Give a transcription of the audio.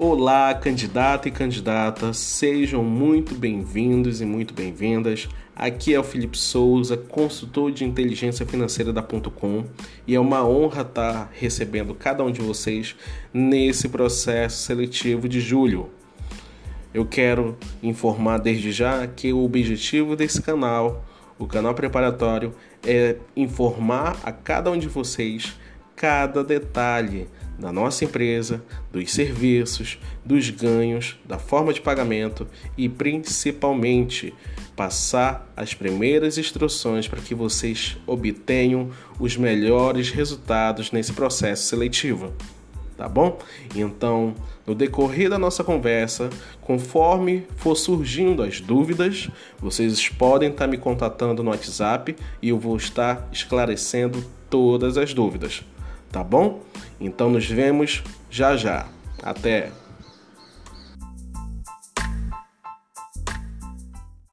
Olá, candidato e candidata, sejam muito bem-vindos e muito bem-vindas. Aqui é o Felipe Souza, consultor de inteligência financeira da Ponto Com, e é uma honra estar recebendo cada um de vocês nesse processo seletivo de julho. Eu quero informar desde já que o objetivo desse canal, o canal preparatório, é informar a cada um de vocês cada detalhe da nossa empresa, dos serviços, dos ganhos, da forma de pagamento e principalmente passar as primeiras instruções para que vocês obtenham os melhores resultados nesse processo seletivo. Tá bom? Então, no decorrer da nossa conversa, conforme for surgindo as dúvidas, vocês podem estar me contatando no WhatsApp e eu vou estar esclarecendo todas as dúvidas tá bom? Então nos vemos já já. Até!